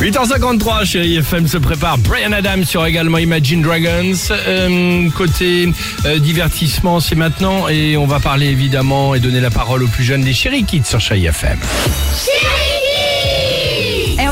8h53, chérie FM se prépare. Brian Adams sur également Imagine Dragons. Euh, côté euh, divertissement, c'est maintenant. Et on va parler évidemment et donner la parole aux plus jeunes des chéri Kids sur Chérie FM.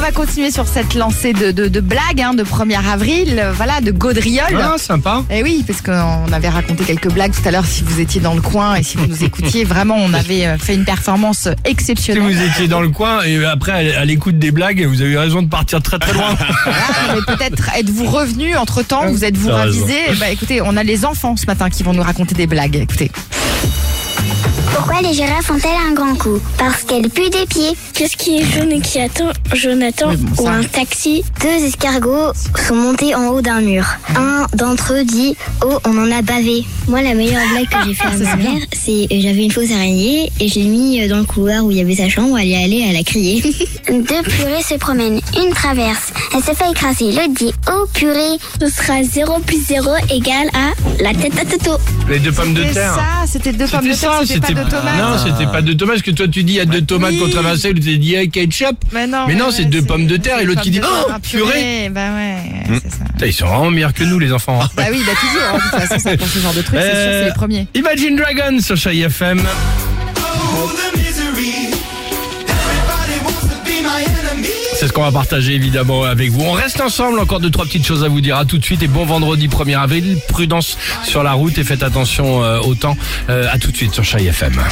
Va continuer sur cette lancée de, de, de blagues hein, de 1er avril, euh, voilà, de gaudriole. Ah, sympa. Et oui, parce qu'on avait raconté quelques blagues tout à l'heure si vous étiez dans le coin et si vous nous écoutiez. Vraiment, on avait euh, fait une performance Si exceptionnelle. vous étiez dans le coin et après à l'écoute des blagues, vous avez eu raison de partir très très loin. Ah, mais peut-être êtes-vous revenu entre temps, vous êtes-vous T'as raison. ravisé Bah écoutez, on a les enfants ce matin qui vont nous raconter des blagues. Écoutez. Pourquoi les girafes ont-elles un grand cou Parce qu'elles puent des pieds. Qu'est-ce qui est jaune et qui attend Jonathan Oui, bon, ça. ou un taxi Deux escargots sont montés en haut d'un mur. Un d'entre eux dit Oh, on en a bavé. Moi, la meilleure blague que j'ai fait à ma mère, c'est euh, j'avais une fausse araignée et j'ai mis euh, dans le couloir où il y avait sa chambre. Elle y est allée, elle a crié. Deux purées se promènent. Une traverse. Elle se fait écraser. L'autre dit Oh, purée. Ce sera 0 plus 0 égale à la tête à Toto. Les deux pommes de C'était terre. ça, c'était deux pommes de terre, ça, c'était pas de tomates. Non, c'était pas deux tomates, parce que toi tu dis il y a deux tomates oui. qu'on traversait, tu t'es dit hey, ketchup. Mais non, Mais non, c'est deux pommes de terre et l'autre qui dit de Oh, purée. Bah ouais, c'est ça. Ils sont vraiment meilleurs que nous les enfants. Bah oui, bah toujours. De toute façon, ça, pour ce genre de truc, c'est sûr, Euh, c'est les premiers. Imagine Dragons sur Chérie FM. C'est ce qu'on va partager évidemment avec vous. On reste ensemble, encore deux trois petites choses à vous dire. À tout de suite et bon vendredi 1er avril. Prudence sur la route et faites attention euh, au temps. Euh, à tout de suite sur Chérie FM.